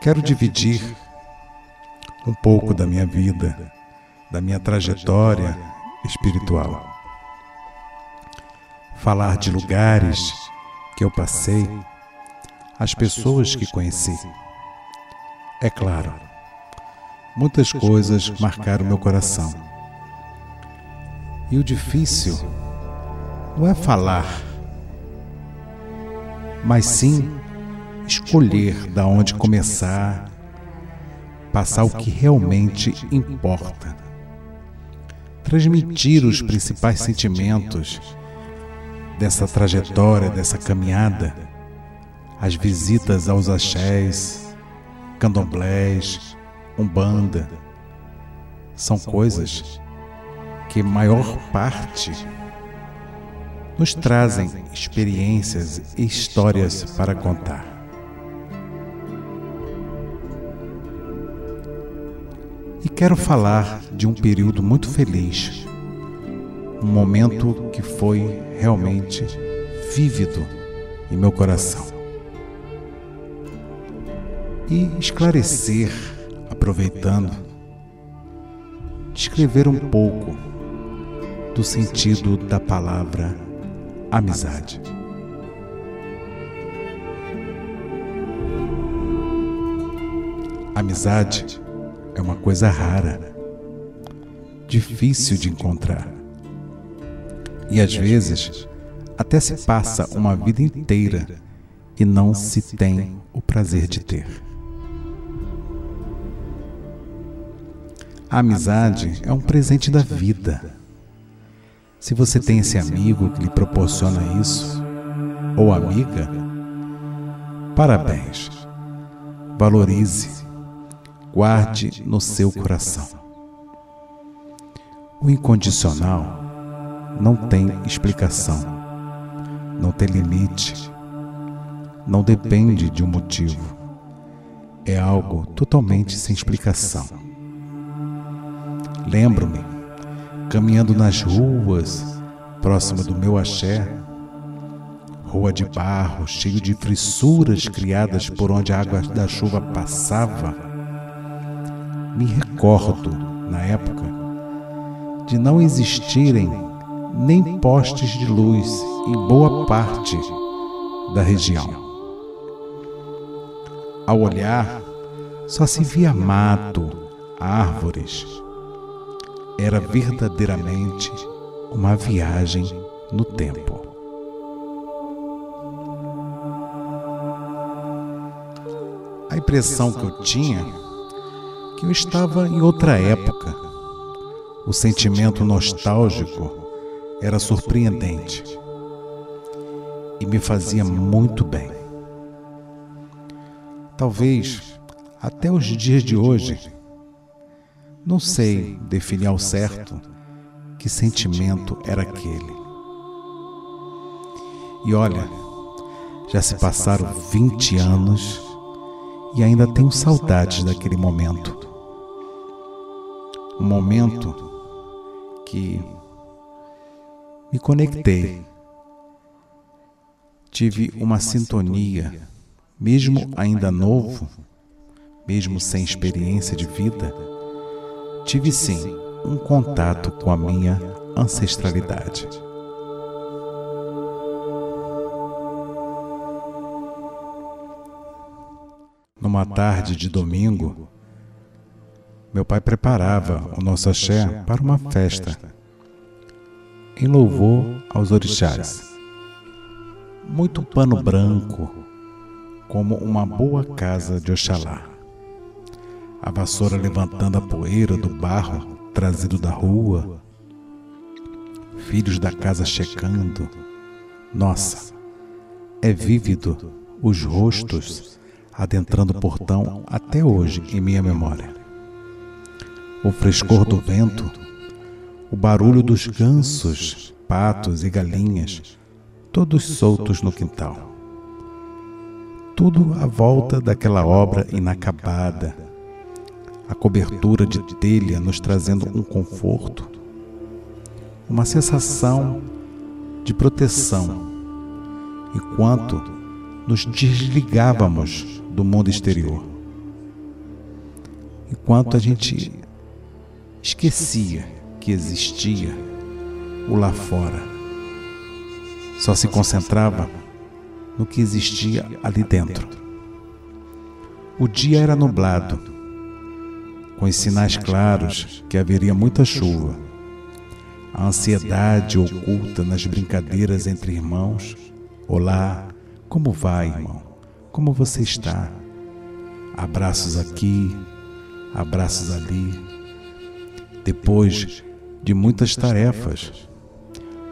Quero dividir um pouco da minha vida, da minha trajetória espiritual. Falar de lugares que eu passei, as pessoas que conheci. É claro, muitas coisas marcaram meu coração. E o difícil não é falar, mas sim escolher da onde começar, passar o que realmente importa, transmitir os principais sentimentos dessa trajetória, dessa caminhada, as visitas aos axés, candomblés, umbanda, são coisas que maior parte nos trazem experiências e histórias para contar. E quero falar de um período muito feliz, um momento que foi realmente vívido em meu coração. E esclarecer, aproveitando, descrever um pouco do sentido da palavra amizade. Amizade é uma coisa rara, difícil de encontrar. E às vezes até se passa uma vida inteira e não se tem o prazer de ter. A amizade é um presente da vida. Se você tem esse amigo que lhe proporciona isso, ou amiga, parabéns. Valorize guarde no seu coração. O incondicional não tem explicação, não tem limite, não depende de um motivo. É algo totalmente sem explicação. Lembro-me, caminhando nas ruas, próximo do meu axé, rua de barro, cheio de fissuras criadas por onde a água da chuva passava, me recordo, na época, de não existirem nem postes de luz em boa parte da região. Ao olhar, só se via mato, árvores. Era verdadeiramente uma viagem no tempo. A impressão que eu tinha que eu estava em outra época. O sentimento nostálgico era surpreendente e me fazia muito bem. Talvez até os dias de hoje, não sei definir ao certo que sentimento era aquele. E olha, já se passaram 20 anos e ainda tenho saudades daquele momento um momento que me conectei, tive uma sintonia, mesmo ainda novo, mesmo sem experiência de vida, tive sim um contato com a minha ancestralidade. Numa tarde de domingo, meu pai preparava o nosso axé para uma festa, em louvor aos orixás. Muito pano branco, como uma boa casa de Oxalá. A vassoura levantando a poeira do barro trazido da rua. Filhos da casa checando. Nossa, é vívido os rostos adentrando o portão até hoje em minha memória o frescor do vento, o barulho dos gansos, patos e galinhas, todos soltos no quintal. Tudo à volta daquela obra inacabada, a cobertura de telha nos trazendo um conforto, uma sensação de proteção, enquanto nos desligávamos do mundo exterior. enquanto a gente esquecia que existia o lá fora. Só se concentrava no que existia ali dentro. O dia era nublado, com os sinais claros que haveria muita chuva. A ansiedade oculta nas brincadeiras entre irmãos. Olá, como vai, irmão? Como você está? Abraços aqui, abraços ali. Depois de muitas tarefas,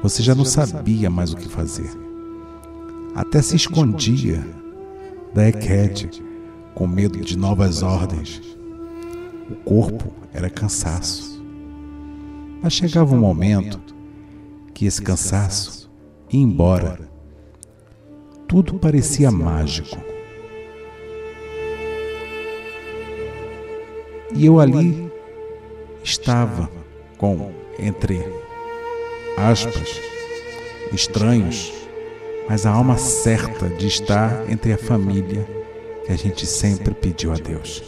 você já não sabia mais o que fazer. Até se escondia da Eked com medo de novas ordens. O corpo era cansaço. Mas chegava um momento que esse cansaço ia embora. Tudo parecia mágico. E eu ali estava com, entre aspas, estranhos, mas a alma certa de estar entre a família que a gente sempre pediu a Deus.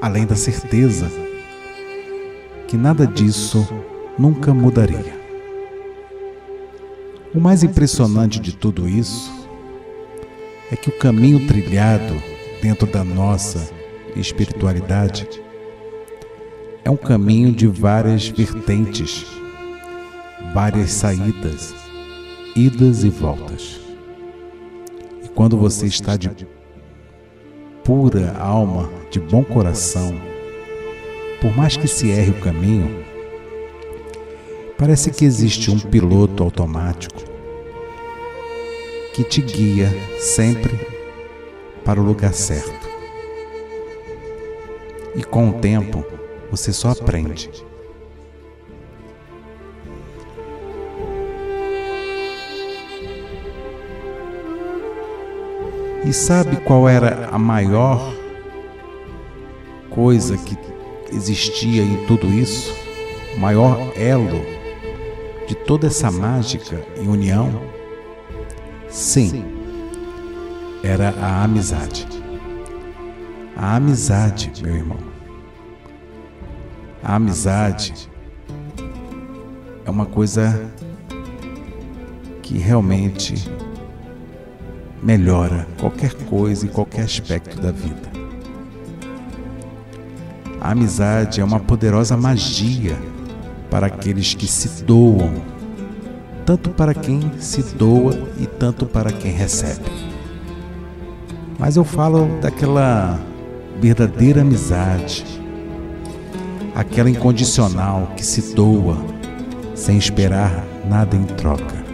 Além da certeza que nada disso nunca mudaria. O mais impressionante de tudo isso é que o caminho trilhado dentro da nossa espiritualidade é um caminho de várias vertentes, várias saídas, idas e voltas. Quando você está de pura alma, de bom coração, por mais que se erre o caminho, parece que existe um piloto automático que te guia sempre para o lugar certo. E com o tempo, você só aprende. E sabe qual era a maior coisa que existia em tudo isso? O maior elo de toda essa mágica e união? Sim, era a amizade. A amizade, meu irmão. A amizade é uma coisa que realmente melhora qualquer coisa e qualquer aspecto da vida. A amizade é uma poderosa magia para aqueles que se doam, tanto para quem se doa e tanto para quem recebe. Mas eu falo daquela verdadeira amizade, aquela incondicional que se doa sem esperar nada em troca.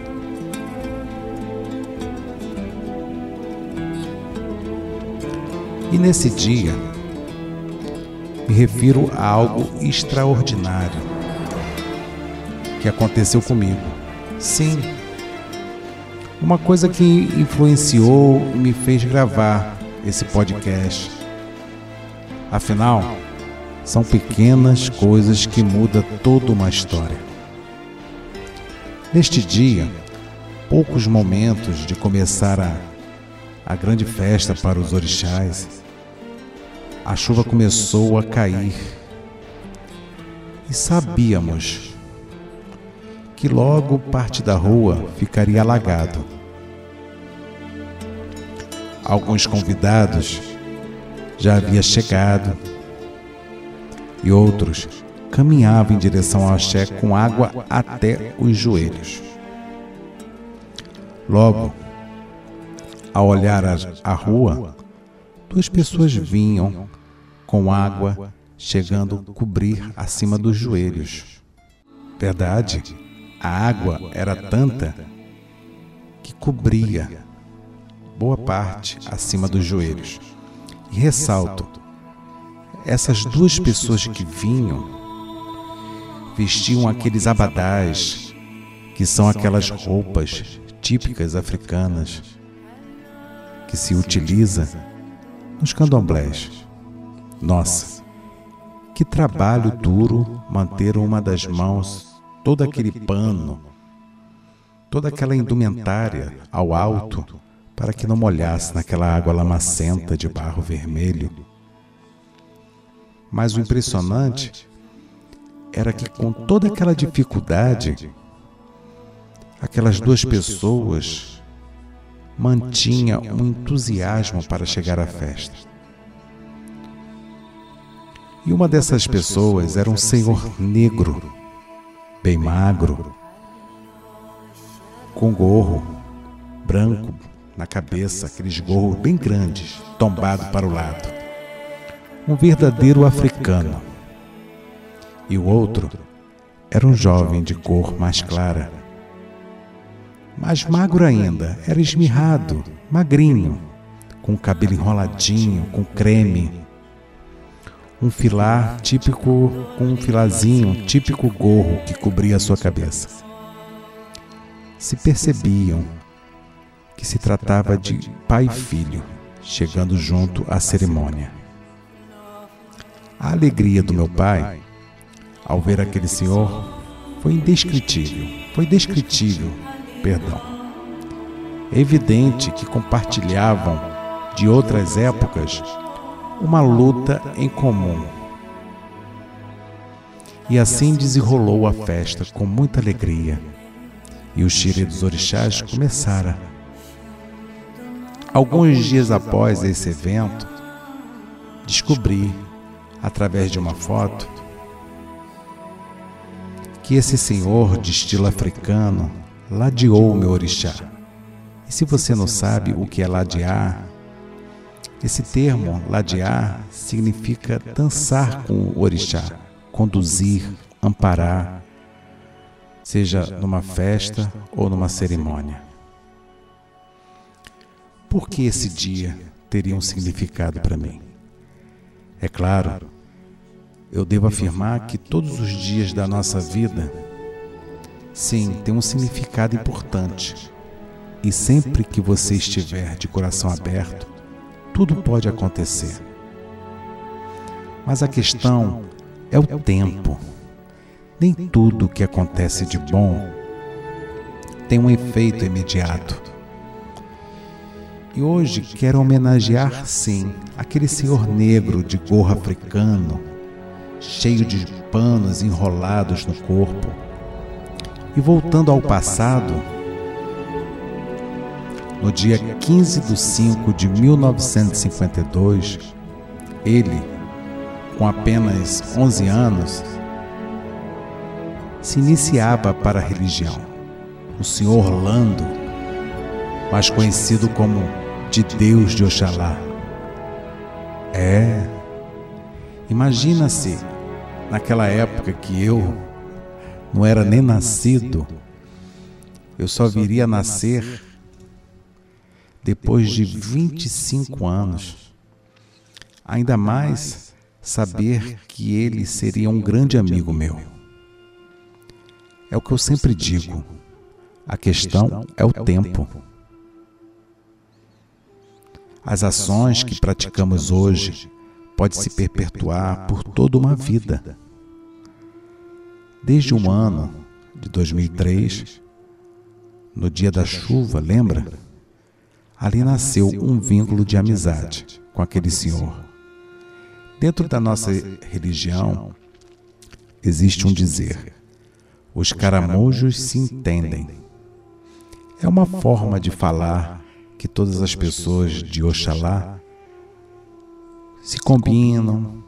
E nesse dia, me refiro a algo extraordinário que aconteceu comigo. Sim, uma coisa que influenciou e me fez gravar esse podcast. Afinal, são pequenas coisas que mudam toda uma história. Neste dia, poucos momentos de começar a, a grande festa para os orixás, a chuva começou a cair e sabíamos que logo parte da rua ficaria alagado. Alguns convidados já haviam chegado e outros caminhavam em direção ao axé com água até os joelhos. Logo, ao olhar a, a rua, duas pessoas vinham com água chegando a cobrir acima dos joelhos. Verdade, a água era tanta que cobria boa parte acima dos joelhos. E ressalto, essas duas pessoas que vinham vestiam aqueles abadás, que são aquelas roupas típicas africanas que se utiliza nos candomblés. Nossa, que trabalho duro manter uma das mãos todo aquele pano, toda aquela indumentária ao alto para que não molhasse naquela água lamacenta de barro vermelho. Mas o impressionante era que, com toda aquela dificuldade, aquelas duas pessoas mantinham um entusiasmo para chegar à festa. E uma dessas pessoas era um senhor negro, bem magro, com gorro branco na cabeça, aqueles gorros bem grandes, tombado para o lado. Um verdadeiro africano. E o outro era um jovem de cor mais clara. Mais magro ainda, era esmirrado, magrinho, com o cabelo enroladinho, com creme. Um filar típico, com um filazinho, típico gorro que cobria a sua cabeça. Se percebiam que se tratava de pai e filho, chegando junto à cerimônia. A alegria do meu pai ao ver aquele senhor foi indescritível, foi descritível, perdão. É evidente que compartilhavam de outras épocas uma luta em comum. E assim desenrolou a festa com muita alegria. E os dos orixás começaram Alguns dias após esse evento, descobri, através de uma foto, que esse senhor de estilo africano ladeou meu orixá. E se você não sabe o que é ladear, esse termo ladear significa dançar com o orixá, conduzir, amparar, seja numa festa ou numa cerimônia. Por que esse dia teria um significado para mim? É claro, eu devo afirmar que todos os dias da nossa vida, sim, tem um significado importante. E sempre que você estiver de coração aberto, tudo pode acontecer. Mas a questão é o tempo. Nem tudo que acontece de bom tem um efeito imediato. E hoje quero homenagear, sim, aquele senhor negro de gorro africano, cheio de panos enrolados no corpo. E voltando ao passado, no dia 15 de 5 de 1952, ele, com apenas 11 anos, se iniciava para a religião. O senhor Orlando, mais conhecido como de Deus de Oxalá. É. Imagina-se naquela época que eu não era nem nascido, eu só viria a nascer depois de 25 anos. Ainda mais saber que ele seria um grande amigo meu. É o que eu sempre digo. A questão é o tempo. As ações que praticamos hoje podem se perpetuar por toda uma vida. Desde um ano de 2003, no dia da chuva, lembra? Ali nasceu um vínculo de amizade com aquele senhor. Dentro da nossa religião, existe um dizer: os caramujos se entendem. É uma forma de falar que todas as pessoas de Oxalá se combinam,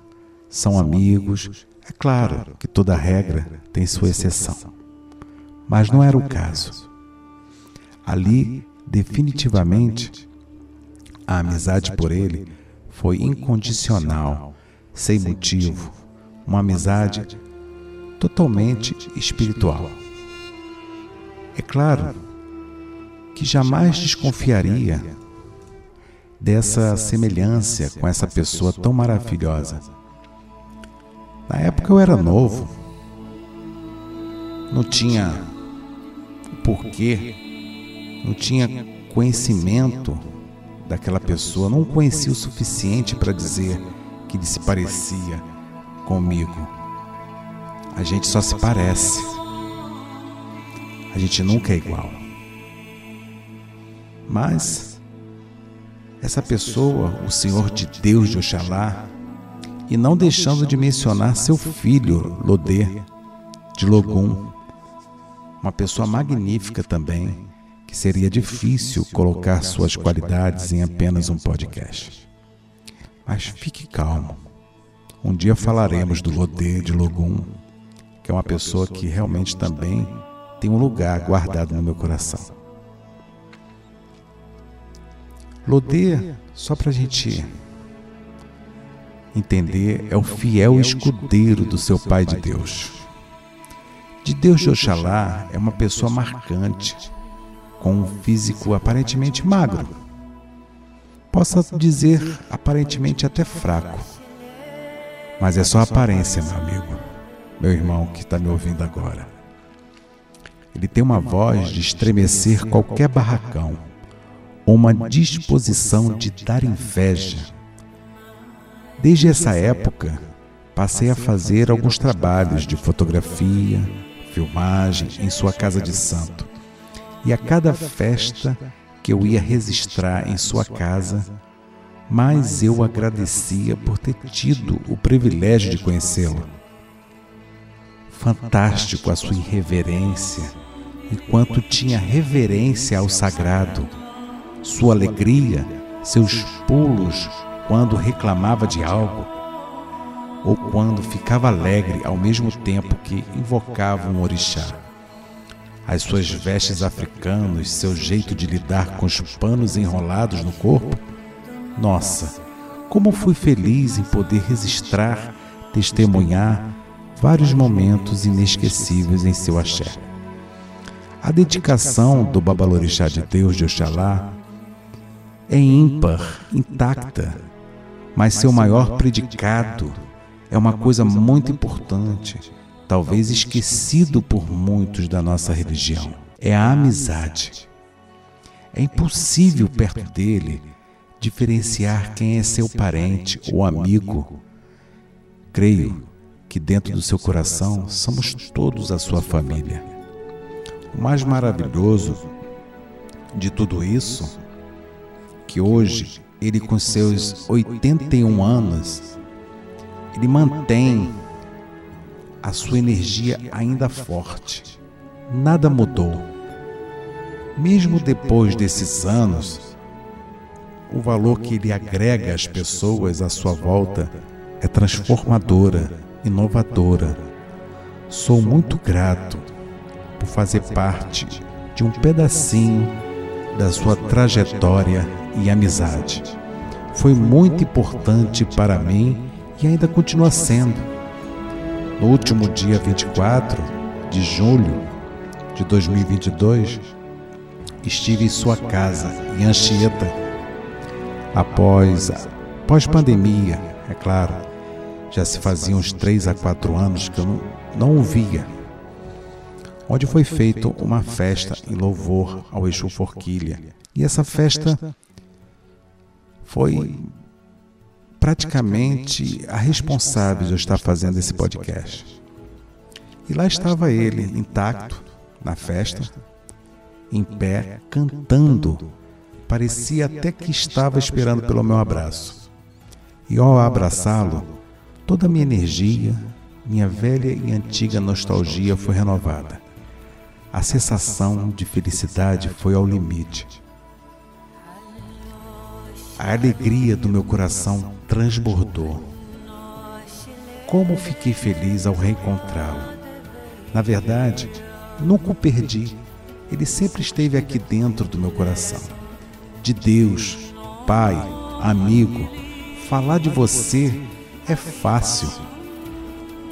são amigos. É claro que toda regra tem sua exceção, mas não era o caso. Ali, definitivamente, a amizade por ele foi incondicional, sem motivo, uma amizade totalmente espiritual. É claro que jamais desconfiaria dessa semelhança com essa pessoa tão maravilhosa. Na época eu era novo, não tinha porquê, não tinha conhecimento daquela pessoa, não conhecia o suficiente para dizer que ele se parecia comigo. A gente só se parece, a gente nunca é igual. Mas essa pessoa, o Senhor de Deus de Oxalá, e não deixando de mencionar seu filho, Lodê, de Logum, uma pessoa magnífica também, que seria difícil colocar suas qualidades em apenas um podcast. Mas fique calmo. Um dia falaremos do Lodê de Logum, que é uma pessoa que realmente também tem um lugar guardado no meu coração. Lodê, só para a gente entender, é o fiel escudeiro do seu Pai de Deus. De Deus de Oxalá é uma pessoa marcante, com um físico aparentemente magro. Possa dizer aparentemente até fraco. Mas é só aparência, meu amigo, meu irmão que está me ouvindo agora. Ele tem uma voz de estremecer qualquer barracão, uma disposição de dar inveja. Desde essa época, passei a fazer alguns trabalhos de fotografia, filmagem em sua casa de santo. E a cada festa que eu ia registrar em sua casa, mais eu agradecia por ter tido o privilégio de conhecê-lo. Fantástico a sua irreverência, enquanto tinha reverência ao sagrado, sua alegria, seus pulos quando reclamava de algo, ou quando ficava alegre ao mesmo tempo que invocava um orixá as suas vestes africanas, seu jeito de lidar com os panos enrolados no corpo? Nossa, como fui feliz em poder registrar, testemunhar vários momentos inesquecíveis em seu axé. A dedicação do Babalorixá de Deus de Oxalá é ímpar, intacta, mas seu maior predicado é uma coisa muito importante talvez esquecido por muitos da nossa religião, é a amizade. É impossível perto dele diferenciar quem é seu parente ou amigo. Creio que dentro do seu coração somos todos a sua família. O mais maravilhoso de tudo isso, que hoje ele com seus 81 anos, ele mantém a sua energia ainda forte. Nada mudou. Mesmo depois desses anos, o valor que ele agrega às pessoas à sua volta é transformadora, inovadora. Sou muito grato por fazer parte de um pedacinho da sua trajetória e amizade. Foi muito importante para mim e ainda continua sendo no último dia 24 de julho de 2022, estive em sua casa, em Anchieta, após pós-pandemia, é claro. Já se faziam uns três a quatro anos que eu não, não o via. Onde foi feita uma festa em louvor ao Exu Forquilha. E essa festa foi praticamente a responsável de eu estar fazendo esse podcast. E lá estava ele, intacto, na festa, em pé, cantando. Parecia até que estava esperando pelo meu abraço. E ao abraçá-lo, toda a minha energia, minha velha e antiga nostalgia foi renovada. A sensação de felicidade foi ao limite. A alegria do meu coração transbordou. Como fiquei feliz ao reencontrá-lo. Na verdade, nunca o perdi. Ele sempre esteve aqui dentro do meu coração. De Deus, Pai, amigo, falar de você é fácil.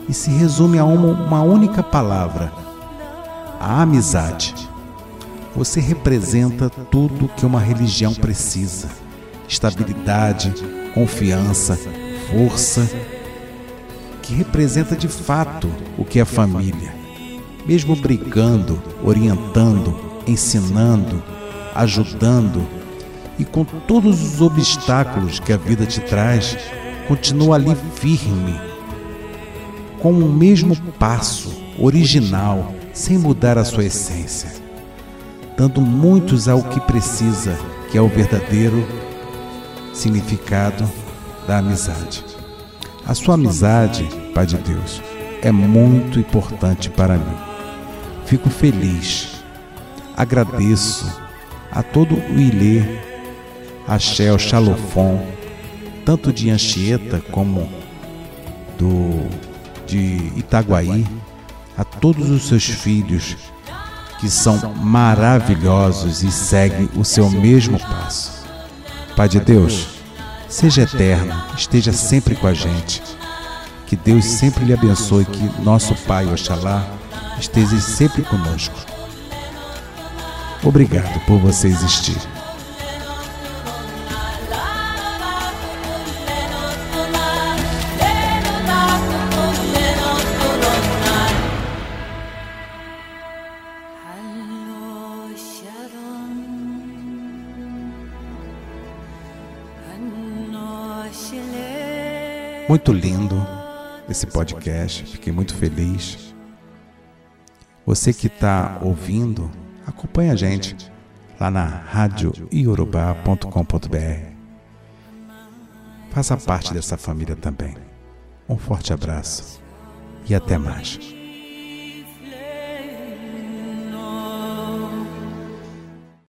E se resume a uma, uma única palavra: a amizade. Você representa tudo que uma religião precisa estabilidade, confiança, força, que representa de fato o que é família. Mesmo brigando, orientando, ensinando, ajudando e com todos os obstáculos que a vida te traz, continua ali firme, com o mesmo passo, original, sem mudar a sua essência, dando muitos ao que precisa, que é o verdadeiro significado da amizade. A sua amizade, Pai de Deus, é muito importante para mim. Fico feliz, agradeço a todo o Ilê, a Shell Xalofon, tanto de Anchieta como do de Itaguaí, a todos os seus filhos que são maravilhosos e seguem o seu mesmo passo. Pai de Deus, seja eterno, esteja sempre com a gente. Que Deus sempre lhe abençoe, que nosso Pai, Oxalá, esteja sempre conosco. Obrigado por você existir. Muito lindo esse podcast, fiquei muito feliz. Você que está ouvindo, acompanhe a gente lá na radioiorubá.com.br. Faça parte dessa família também. Um forte abraço e até mais.